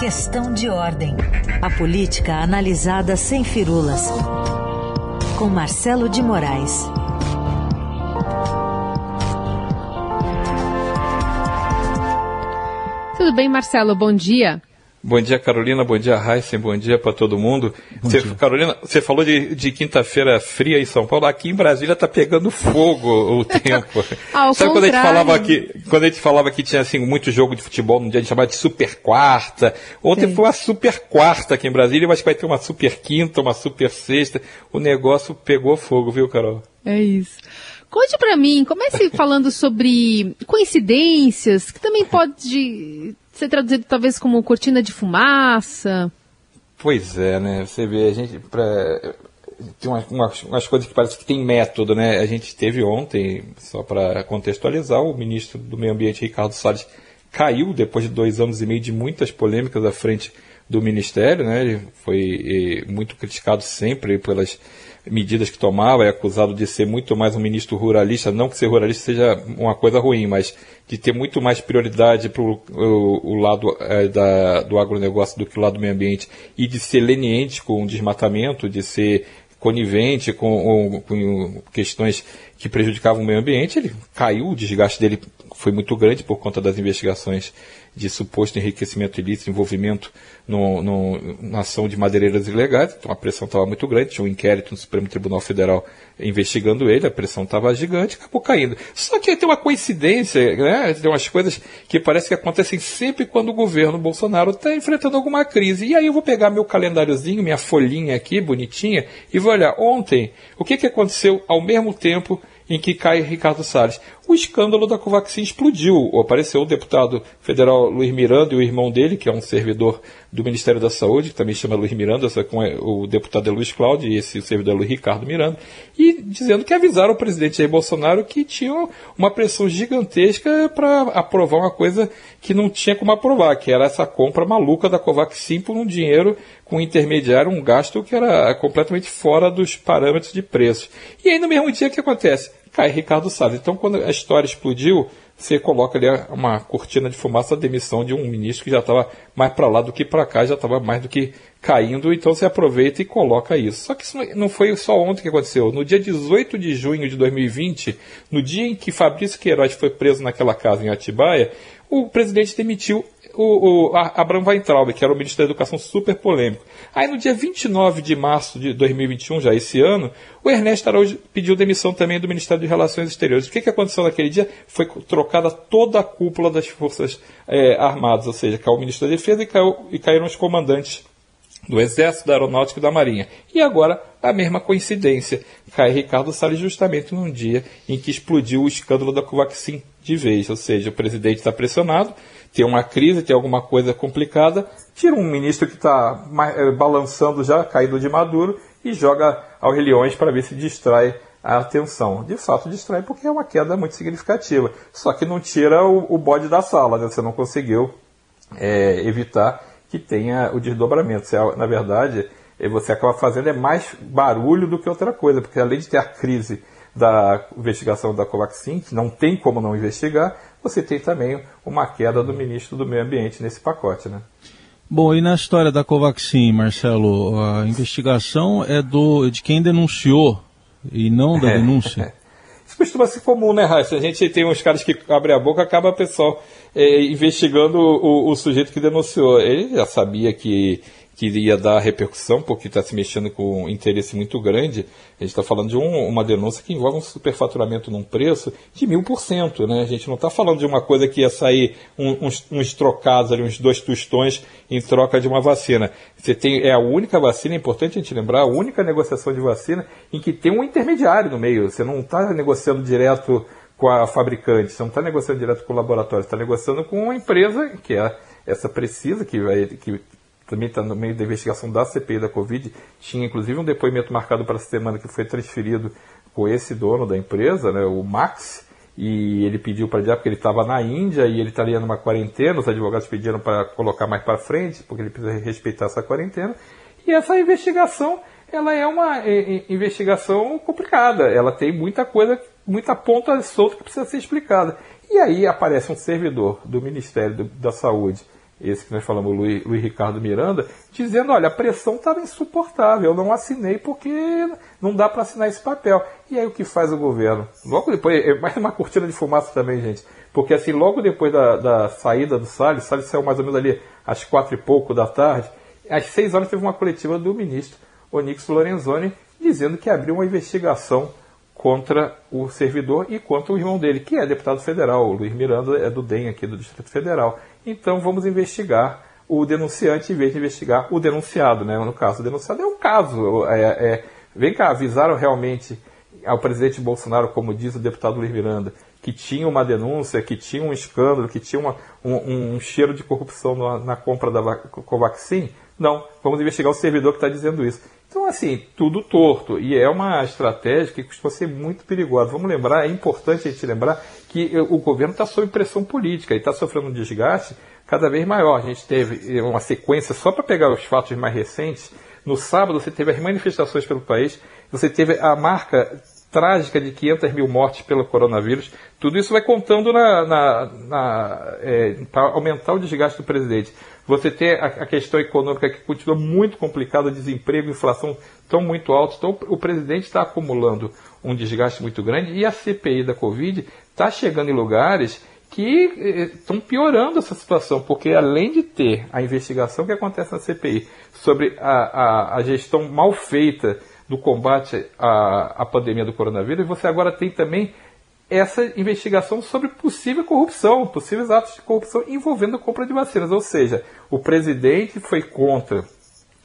Questão de ordem. A política analisada sem firulas. Com Marcelo de Moraes. Tudo bem, Marcelo? Bom dia. Bom dia, Carolina. Bom dia, Heisen. Bom dia para todo mundo. Você, Carolina, você falou de, de quinta-feira fria em São Paulo. Aqui em Brasília está pegando fogo o tempo. Ao Sabe contrário. quando a gente falava que quando a gente falava que tinha assim muito jogo de futebol no dia a gente chamava de super quarta. Ontem Sim. foi uma super quarta aqui em Brasília, mas vai ter uma super quinta, uma super sexta. O negócio pegou fogo, viu, Carol? É isso. Conte pra mim, comece falando sobre coincidências, que também pode ser traduzido talvez como cortina de fumaça. Pois é, né? Você vê, a gente. Pra, tem umas, umas, coisas que parece que tem método, né? A gente teve ontem, só para contextualizar, o ministro do Meio Ambiente, Ricardo Salles, caiu depois de dois anos e meio de muitas polêmicas à frente do Ministério, né? Ele foi muito criticado sempre pelas medidas que tomava, é acusado de ser muito mais um ministro ruralista, não que ser ruralista seja uma coisa ruim, mas de ter muito mais prioridade para o, lado eh, da, do agronegócio do que o lado do meio ambiente e de ser leniente com o desmatamento, de ser conivente com, com questões que prejudicavam o meio ambiente, ele caiu, o desgaste dele foi muito grande por conta das investigações de suposto enriquecimento ilícito, envolvimento no, no, na ação de madeireiras ilegais, então a pressão estava muito grande, tinha um inquérito no Supremo Tribunal Federal investigando ele, a pressão estava gigante, acabou caindo. Só que tem uma coincidência, né? tem umas coisas que parece que acontecem sempre quando o governo Bolsonaro está enfrentando alguma crise. E aí eu vou pegar meu calendáriozinho, minha folhinha aqui, bonitinha, e vou olhar ontem o que, que aconteceu ao mesmo tempo em que cai Ricardo Salles. O escândalo da Covaxin explodiu. Apareceu o deputado federal Luiz Miranda e o irmão dele, que é um servidor do Ministério da Saúde, que também chama Luiz Miranda, que o deputado é Luiz Cláudio e esse servidor é Luiz Ricardo Miranda, e dizendo que avisaram o presidente Jair Bolsonaro que tinha uma pressão gigantesca para aprovar uma coisa que não tinha como aprovar, que era essa compra maluca da Covaxin por um dinheiro com um intermediário, um gasto que era completamente fora dos parâmetros de preços. E aí no mesmo dia o que acontece? Cai Ricardo Salles. Então quando a história explodiu, você coloca ali uma cortina de fumaça da demissão de um ministro que já estava mais para lá do que para cá, já estava mais do que caindo, então você aproveita e coloca isso. Só que isso não foi só ontem que aconteceu. No dia 18 de junho de 2020, no dia em que Fabrício Queiroz foi preso naquela casa em Atibaia, o presidente demitiu o, o Abraham Weintraub, que era o ministro da Educação super polêmico. Aí no dia 29 de março de 2021, já esse ano, o Ernesto Araújo pediu demissão também do Ministério de Relações Exteriores. O que, que aconteceu naquele dia? Foi trocada toda a cúpula das Forças é, Armadas, ou seja, caiu o ministro da Defesa e, caiu, e caíram os comandantes do Exército, da Aeronáutica e da Marinha. E agora, a mesma coincidência. Cai Ricardo Salles justamente num dia em que explodiu o escândalo da Covaxin de vez. Ou seja, o presidente está pressionado, tem uma crise, tem alguma coisa complicada, tira um ministro que está balançando já, caído de maduro, e joga aos leões para ver se distrai a atenção. De fato, distrai porque é uma queda muito significativa. Só que não tira o, o bode da sala, né? você não conseguiu é, evitar que tenha o desdobramento. Você, na verdade, você acaba fazendo é mais barulho do que outra coisa, porque além de ter a crise da investigação da Covaxin, que não tem como não investigar, você tem também uma queda do ministro do Meio Ambiente nesse pacote, né? Bom, e na história da Covaxin, Marcelo, a investigação é do de quem denunciou e não da denúncia? Isso costuma ser comum, né, Raíssa? A gente tem uns caras que abrem a boca, acaba o pessoal é, investigando o, o, sujeito que denunciou. Ele já sabia que, que iria dar repercussão, porque está se mexendo com um interesse muito grande. A gente está falando de um, uma denúncia que envolve um superfaturamento num preço de mil por cento. Né? A gente não está falando de uma coisa que ia sair um, uns, uns, trocados ali, uns dois tostões em troca de uma vacina. Você tem, é a única vacina, é importante a gente lembrar, a única negociação de vacina em que tem um intermediário no meio. Você não está negociando direto com a fabricante, você não está negociando direto com o laboratório, está negociando com uma empresa que é essa precisa, que, vai, que também está no meio da investigação da CPI da Covid. Tinha inclusive um depoimento marcado para essa semana que foi transferido com esse dono da empresa, né, o Max, e ele pediu para adiar porque ele estava na Índia e ele estaria numa quarentena. Os advogados pediram para colocar mais para frente, porque ele precisa respeitar essa quarentena. E essa investigação, ela é uma é, investigação complicada. Ela tem muita coisa, muita ponta solta que precisa ser explicada. E aí aparece um servidor do Ministério da Saúde esse que nós falamos, Luiz, Luiz Ricardo Miranda, dizendo: olha, a pressão estava insuportável, eu não assinei porque não dá para assinar esse papel. E aí o que faz o governo? Logo depois, é mais uma cortina de fumaça também, gente, porque assim, logo depois da, da saída do Salles, Salles saiu mais ou menos ali às quatro e pouco da tarde, às seis horas teve uma coletiva do ministro Onix Lorenzoni dizendo que abriu uma investigação contra o servidor e contra o irmão dele, que é deputado federal. O Luiz Miranda é do DEM aqui do Distrito Federal. Então vamos investigar o denunciante em vez de investigar o denunciado. Né? No caso, o denunciado é um caso. É, é, vem cá, avisaram realmente ao presidente Bolsonaro, como diz o deputado Luiz Miranda, que tinha uma denúncia, que tinha um escândalo, que tinha uma, um, um, cheiro de corrupção na, na compra da Covaxin? Não, vamos investigar o servidor que está dizendo isso. Então, assim, tudo torto. E é uma estratégia que costuma ser muito perigosa. Vamos lembrar, é importante a gente lembrar que o governo está sob pressão política e está sofrendo um desgaste cada vez maior. A gente teve uma sequência, só para pegar os fatos mais recentes, no sábado você teve as manifestações pelo país, você teve a marca trágica de 500 mil mortes pelo coronavírus. Tudo isso vai contando na, na, na é, para aumentar o desgaste do presidente. Você tem a, questão econômica que continua muito complicada, desemprego, inflação tão muito altos. Então o presidente está acumulando um desgaste muito grande e a CPI da Covid está chegando em lugares que estão eh, piorando essa situação, porque além de ter a investigação que acontece na CPI sobre a, a, a gestão mal feita do combate à, à pandemia do coronavírus, você agora tem também essa investigação sobre possível corrupção, possíveis atos de corrupção envolvendo a compra de vacinas. Ou seja, o presidente foi contra,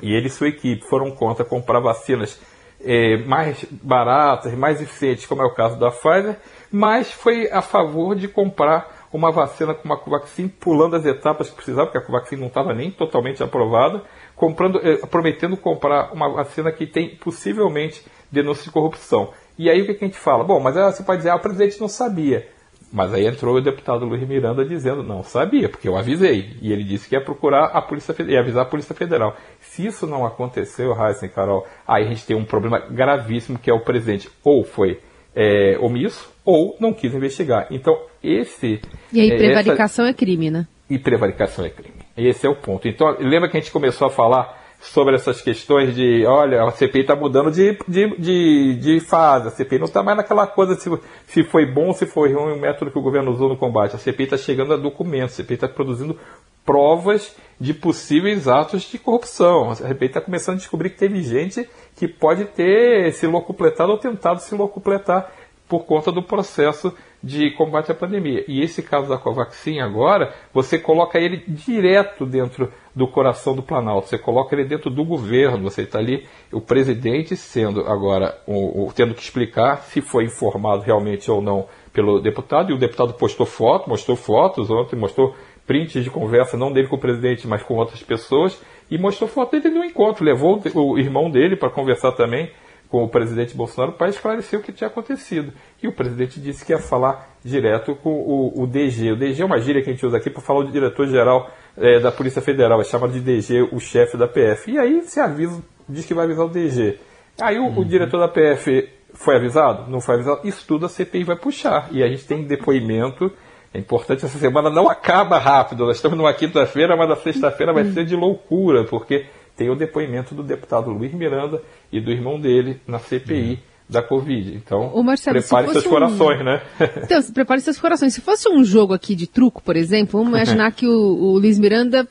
e ele e sua equipe foram contra comprar vacinas é, mais baratas, mais eficientes, como é o caso da Pfizer, mas foi a favor de comprar uma vacina com uma Covaxin, pulando as etapas que precisava, porque a Covaxin não estava nem totalmente aprovada, comprando, eh, prometendo comprar uma vacina que tem possivelmente denúncia de corrupção. E aí o que a gente fala? Bom, mas você pode dizer, ah, o presidente não sabia. Mas aí entrou o deputado Luiz Miranda dizendo, não sabia, porque eu avisei. E ele disse que ia procurar a Polícia Federal, ia avisar a Polícia Federal. Se isso não aconteceu, Heisen, Carol, aí a gente tem um problema gravíssimo que é o presidente ou foi é, omisso ou não quis investigar. Então, esse. E aí, é, prevaricação essa... é crime, né? E prevaricação é crime. Esse é o ponto. Então, lembra que a gente começou a falar sobre essas questões de, olha, a CPI está mudando de, de, de, de, fase, a CPI não está mais naquela coisa se, se foi bom, se foi ruim o método que o governo usou no combate. A CPI está chegando a documentos, a CPI está produzindo provas de possíveis atos de corrupção. A CPI está começando a descobrir que teve gente que pode ter se locupletado ou tentado se locupletar por conta do processo de combate à pandemia. E esse caso da Covaxin agora, você coloca ele direto dentro do coração do Planalto, você coloca ele dentro do governo, você está ali, o presidente sendo agora, o, o, tendo que explicar se foi informado realmente ou não pelo deputado, e o deputado postou foto, mostrou fotos ontem, mostrou prints de conversa, não dele com o presidente, mas com outras pessoas, e mostrou foto dele no encontro, levou o irmão dele para conversar também, com o presidente Bolsonaro para esclarecer o que tinha acontecido. E o presidente disse que ia falar direto com o, o DG. O DG é uma gíria que a gente usa aqui para falar o diretor-geral é, da Polícia Federal, é chamado de DG o chefe da PF. E aí se avisa, diz que vai avisar o DG. Aí o, uhum. o diretor da PF foi avisado? Não foi avisado? Isso tudo a CPI vai puxar. E a gente tem depoimento. É importante, essa semana não acaba rápido. Nós estamos numa quinta-feira, mas na sexta-feira vai ser de loucura, porque tem o depoimento do deputado Luiz Miranda e do irmão dele na CPI. Uhum. Da Covid. Então, Marcelo, prepare se seus um... corações, né? Então, prepare seus corações. Se fosse um jogo aqui de truco, por exemplo, vamos imaginar que o, o Luiz Miranda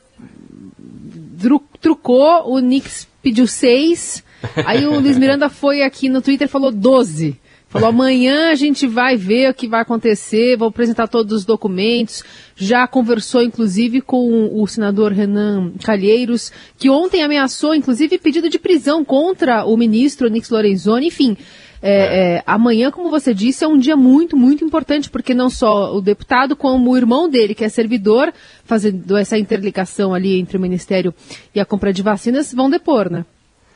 trucou, o Nix pediu seis, aí o Luiz Miranda foi aqui no Twitter e falou 12. Falou, amanhã a gente vai ver o que vai acontecer, vou apresentar todos os documentos. Já conversou, inclusive, com o senador Renan Calheiros, que ontem ameaçou, inclusive, pedido de prisão contra o ministro Nix Lorenzoni. Enfim, é, é, amanhã, como você disse, é um dia muito, muito importante, porque não só o deputado, como o irmão dele, que é servidor, fazendo essa interligação ali entre o Ministério e a compra de vacinas, vão depor, né?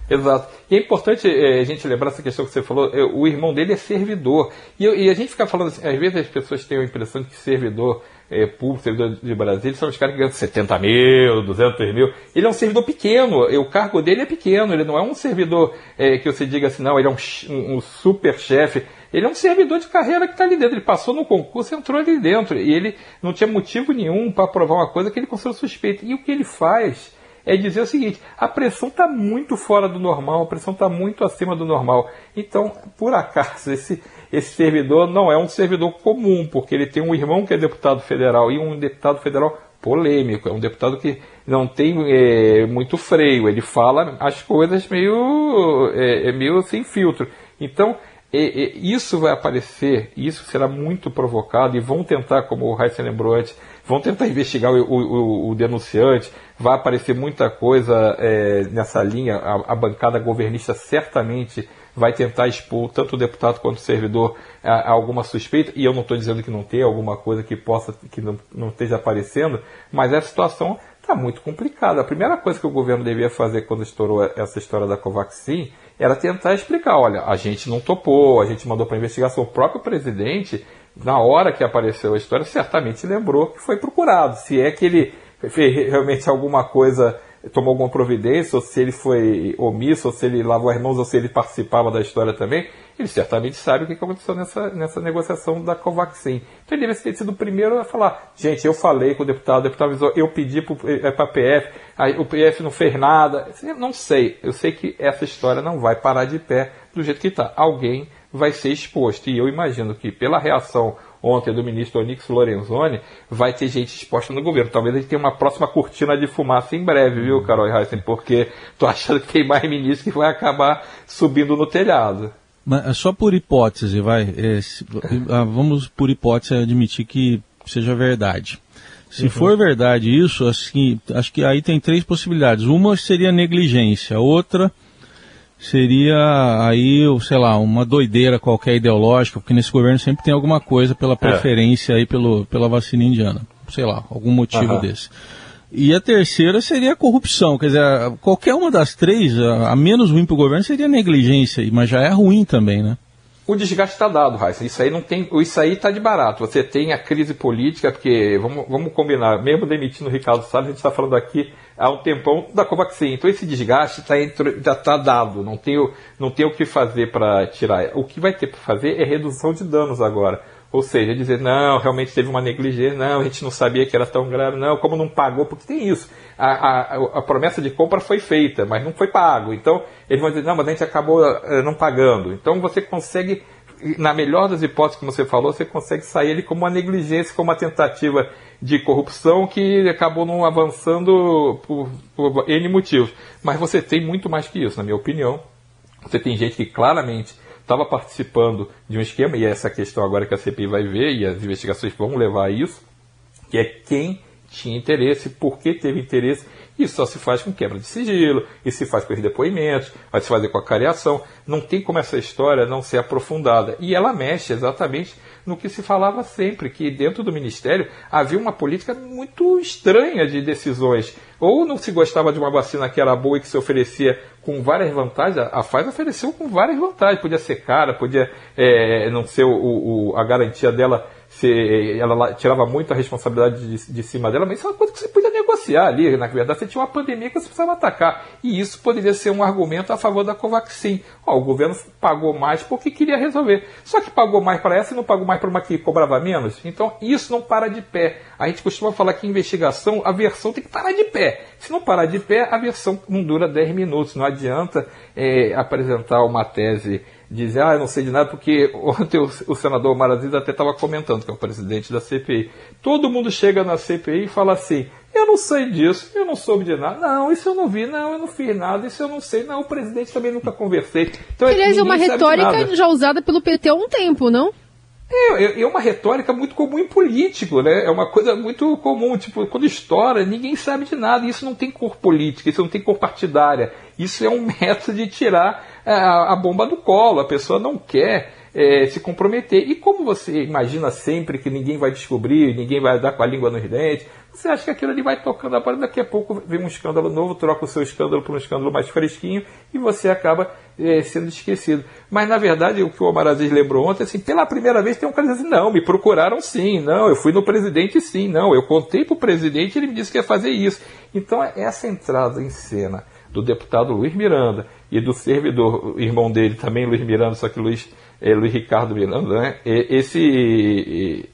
Exato. E é importante é, a gente lembrar essa questão que você falou, é, o irmão dele é servidor. E, e, a gente fica falando assim, às vezes as pessoas têm a impressão de que servidor é, público, servidor de Brasília, são os caras que ganham 70 mil, 200 mil. Ele é um servidor pequeno, o cargo dele é pequeno, ele não é um servidor que você diga assim, não, ele é um, um super chefe. Ele é um servidor de carreira que está ali dentro. Ele passou no concurso entrou ali dentro. E ele não tinha motivo nenhum para provar uma coisa que ele considerou suspeita. E o que ele faz é dizer o seguinte: a pressão está muito fora do normal, a pressão está muito acima do normal. Então, por acaso, esse, esse servidor não é um servidor comum, porque ele tem um irmão que é deputado federal e um deputado federal polêmico, é um deputado que não tem é, muito freio, ele fala as coisas meio, é, é meio sem filtro. Então, é, isso vai aparecer, isso será muito provocado e vão tentar, como o Heisen lembrou antes, vão tentar investigar o, o, o denunciante, vai aparecer muita coisa é, nessa linha, a, a, bancada governista certamente vai tentar expor tanto o deputado quanto o servidor a, a alguma suspeita, e eu não estou dizendo que não tem alguma coisa que possa, que não, não esteja aparecendo, mas a situação está muito complicada. A primeira coisa que o governo devia fazer quando estourou essa história da Covaxin era tentar explicar, olha, a gente não topou, a gente mandou para investigação, o próprio presidente na hora que apareceu a história, certamente lembrou que foi procurado. Se é que ele fez realmente alguma coisa, tomou alguma providência, ou se ele foi omisso, ou se ele lavou as mãos, ou se ele participava da história também, ele certamente sabe o que aconteceu nessa, nessa negociação da Covaxin. Então ele deve ter sido o primeiro a falar: gente, eu falei com o deputado, o deputado avisou, eu pedi para a PF, aí o PF não fez nada. Eu não sei, eu sei que essa história não vai parar de pé do jeito que está. Alguém vai ser exposto. E eu imagino que, pela reação ontem do ministro Onix Lorenzoni, vai ter gente exposta no governo. Talvez a gente tenha uma próxima cortina de fumaça em breve, viu, Carol Heissen? Porque tô achando que tem mais ministro que vai acabar subindo no telhado. Mas é só por hipótese, vai. É, se, ah, vamos por hipótese admitir que seja verdade. Se uhum. for verdade isso, assim, acho que aí tem três possibilidades. Uma seria negligência, outra seria aí, sei lá, uma doideira qualquer ideológica, porque nesse governo sempre tem alguma coisa pela é. preferência é. aí pelo, pela vacina indiana. Sei lá, algum motivo desse. E a terceira seria a corrupção. Quer dizer, qualquer uma das três, a, a menos ruim para o governo, seria negligência, mas já é ruim também, né? O desgaste está dado, Raíssa. Isso aí não tem, isso aí está de barato. Você tem a crise política, porque vamos, vamos combinar, mesmo demitindo o Ricardo Salles, a gente está falando aqui há um tempão da Covaxin. Então esse desgaste tá já está dado, não tem, não tem o que fazer para tirar. O que vai ter para fazer é redução de danos agora. Ou seja, dizer, não, realmente teve uma negligência, não, a gente não sabia que era tão grave, não, como não pagou, porque tem isso. A, a, a promessa de compra foi feita, mas não foi pago. Então, eles vão dizer, não, mas a gente acabou uh, não pagando. Então, você consegue, na melhor das hipóteses que você falou, você consegue sair ele como uma negligência, como uma tentativa de corrupção que acabou não avançando por, por N motivos. Mas você tem muito mais que isso, na minha opinião. Você tem gente que claramente estava participando de um esquema, e é essa questão agora que a CPI vai ver, e as investigações vão levar a isso, que é quem tinha interesse, por que teve interesse isso só se faz com quebra de sigilo, isso se faz com os depoimentos, vai se fazer com a cariação. Não tem como essa história não ser aprofundada. E ela mexe exatamente no que se falava sempre, que dentro do Ministério havia uma política muito estranha de decisões. Ou não se gostava de uma vacina que era boa e que se oferecia com várias vantagens. A Pfizer ofereceu com várias vantagens. Podia ser cara, podia é, não ser o, o, a garantia dela se ela tirava muito a responsabilidade de, de, cima dela, mas isso é uma coisa que você podia negociar ali. Na verdade, você tinha uma pandemia que você precisava atacar. E isso poderia ser um argumento a favor da Covaxin. Ó, o governo pagou mais porque queria resolver. Só que pagou mais para essa e não pagou mais para uma que cobrava menos. Então, isso não para de pé. A gente costuma falar que investigação, a versão tem que parar de pé. Se não parar de pé, a versão não dura 10 minutos. Não adianta é, apresentar uma tese dizer, ah, eu não sei de nada, porque ontem o, senador Maraziz até estava comentando, que é o presidente da CPI. Todo mundo chega na CPI e fala assim, eu não sei disso, eu não soube de nada, não, isso eu não vi, não, eu não fiz nada, isso eu não sei, não, o presidente também nunca conversei. Então, Aliás, é uma retórica já usada pelo PT há um tempo, não? É, é, uma retórica muito comum em político, né? É uma coisa muito comum. Tipo, quando estoura, ninguém sabe de nada. Isso não tem cor política, isso não tem cor partidária. Isso é um método de tirar a, a bomba do colo. A pessoa não quer é, se comprometer. E como você imagina sempre que ninguém vai descobrir, ninguém vai dar com a língua nos dentes, você acha que aquilo ali vai tocando a bola, daqui a pouco vem um escândalo novo, troca o seu escândalo por um escândalo mais fresquinho e você acaba é, sendo esquecido. Mas na verdade, o que o Omar Aziz lembrou ontem, assim, pela primeira vez tem um cara dizendo assim, não, me procuraram sim, não, eu fui no presidente sim, não, eu contei para o presidente ele me disse que ia fazer isso. Então essa entrada em cena do deputado Luiz Miranda e do servidor, irmão dele também, Luiz Miranda, só que Luiz, é, Luiz Ricardo Miranda, né? esse,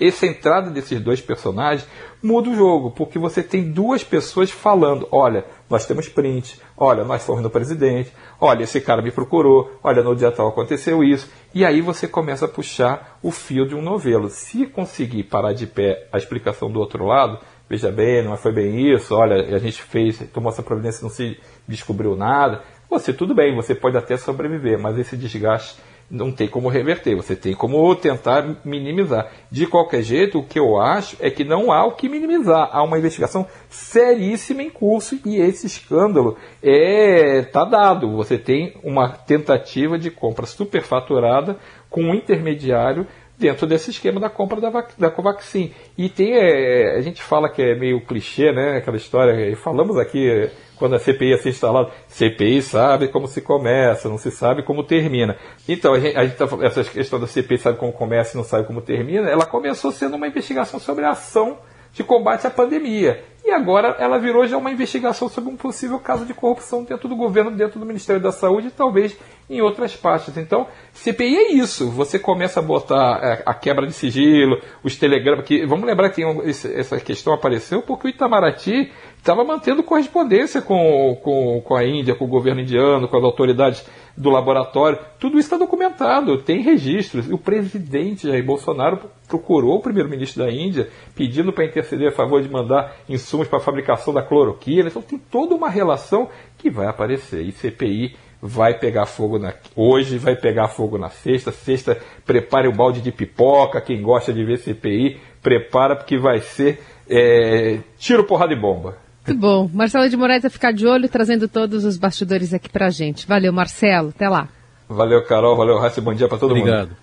essa entrada desses dois personagens muda o jogo, porque você tem duas pessoas falando: olha, nós temos print, olha, nós fomos no presidente, olha, esse cara me procurou, olha, no dia tal aconteceu isso. E aí você começa a puxar o fio de um novelo. Se conseguir parar de pé a explicação do outro lado, veja bem, não foi bem isso, olha, a gente fez, tomou essa providência, não se descobriu nada. Você, tudo bem, você pode até sobreviver, mas esse desgaste não tem como reverter, você tem como tentar minimizar. De qualquer jeito, o que eu acho é que não há o que minimizar. Há uma investigação seríssima em curso e esse escândalo é tá dado. Você tem uma tentativa de compra superfaturada com um intermediário dentro desse esquema da compra da, da Covaxin. E tem, é, a gente fala que é meio clichê, né, aquela história, falamos aqui quando a CPI ia ser instalada, CPI sabe como se começa, não se sabe como termina. Então, a gente, a gente tá, essa questão da CPI sabe como começa e não sabe como termina, ela começou sendo uma investigação sobre a ação de combate à pandemia. E agora ela virou já uma investigação sobre um possível caso de corrupção dentro do governo, dentro do Ministério da Saúde e talvez em outras partes. Então, CPI é isso. Você começa a botar é, a quebra de sigilo, os telegramas. Que, vamos lembrar que essa questão apareceu porque o Itamaraty estava mantendo correspondência com, com, com a Índia, com o governo indiano, com as autoridades do laboratório. Tudo isso está documentado, tem registros. O presidente Jair Bolsonaro procurou o primeiro-ministro da Índia, pedindo para interceder a favor de mandar insumos para a fabricação da cloroquina. Então tem toda uma relação que vai aparecer. E CPI vai pegar fogo na, hoje, vai pegar fogo na sexta. Sexta, prepare o balde de pipoca. Quem gosta de ver CPI, prepara, porque vai ser é, tiro, porrada e bomba. Muito bom. Marcelo de Moraes vai ficar de olho, trazendo todos os bastidores aqui pra gente. Valeu, Marcelo. Até lá. Valeu, Carol. Valeu, Raíssa. Bom dia para todo Obrigado. mundo.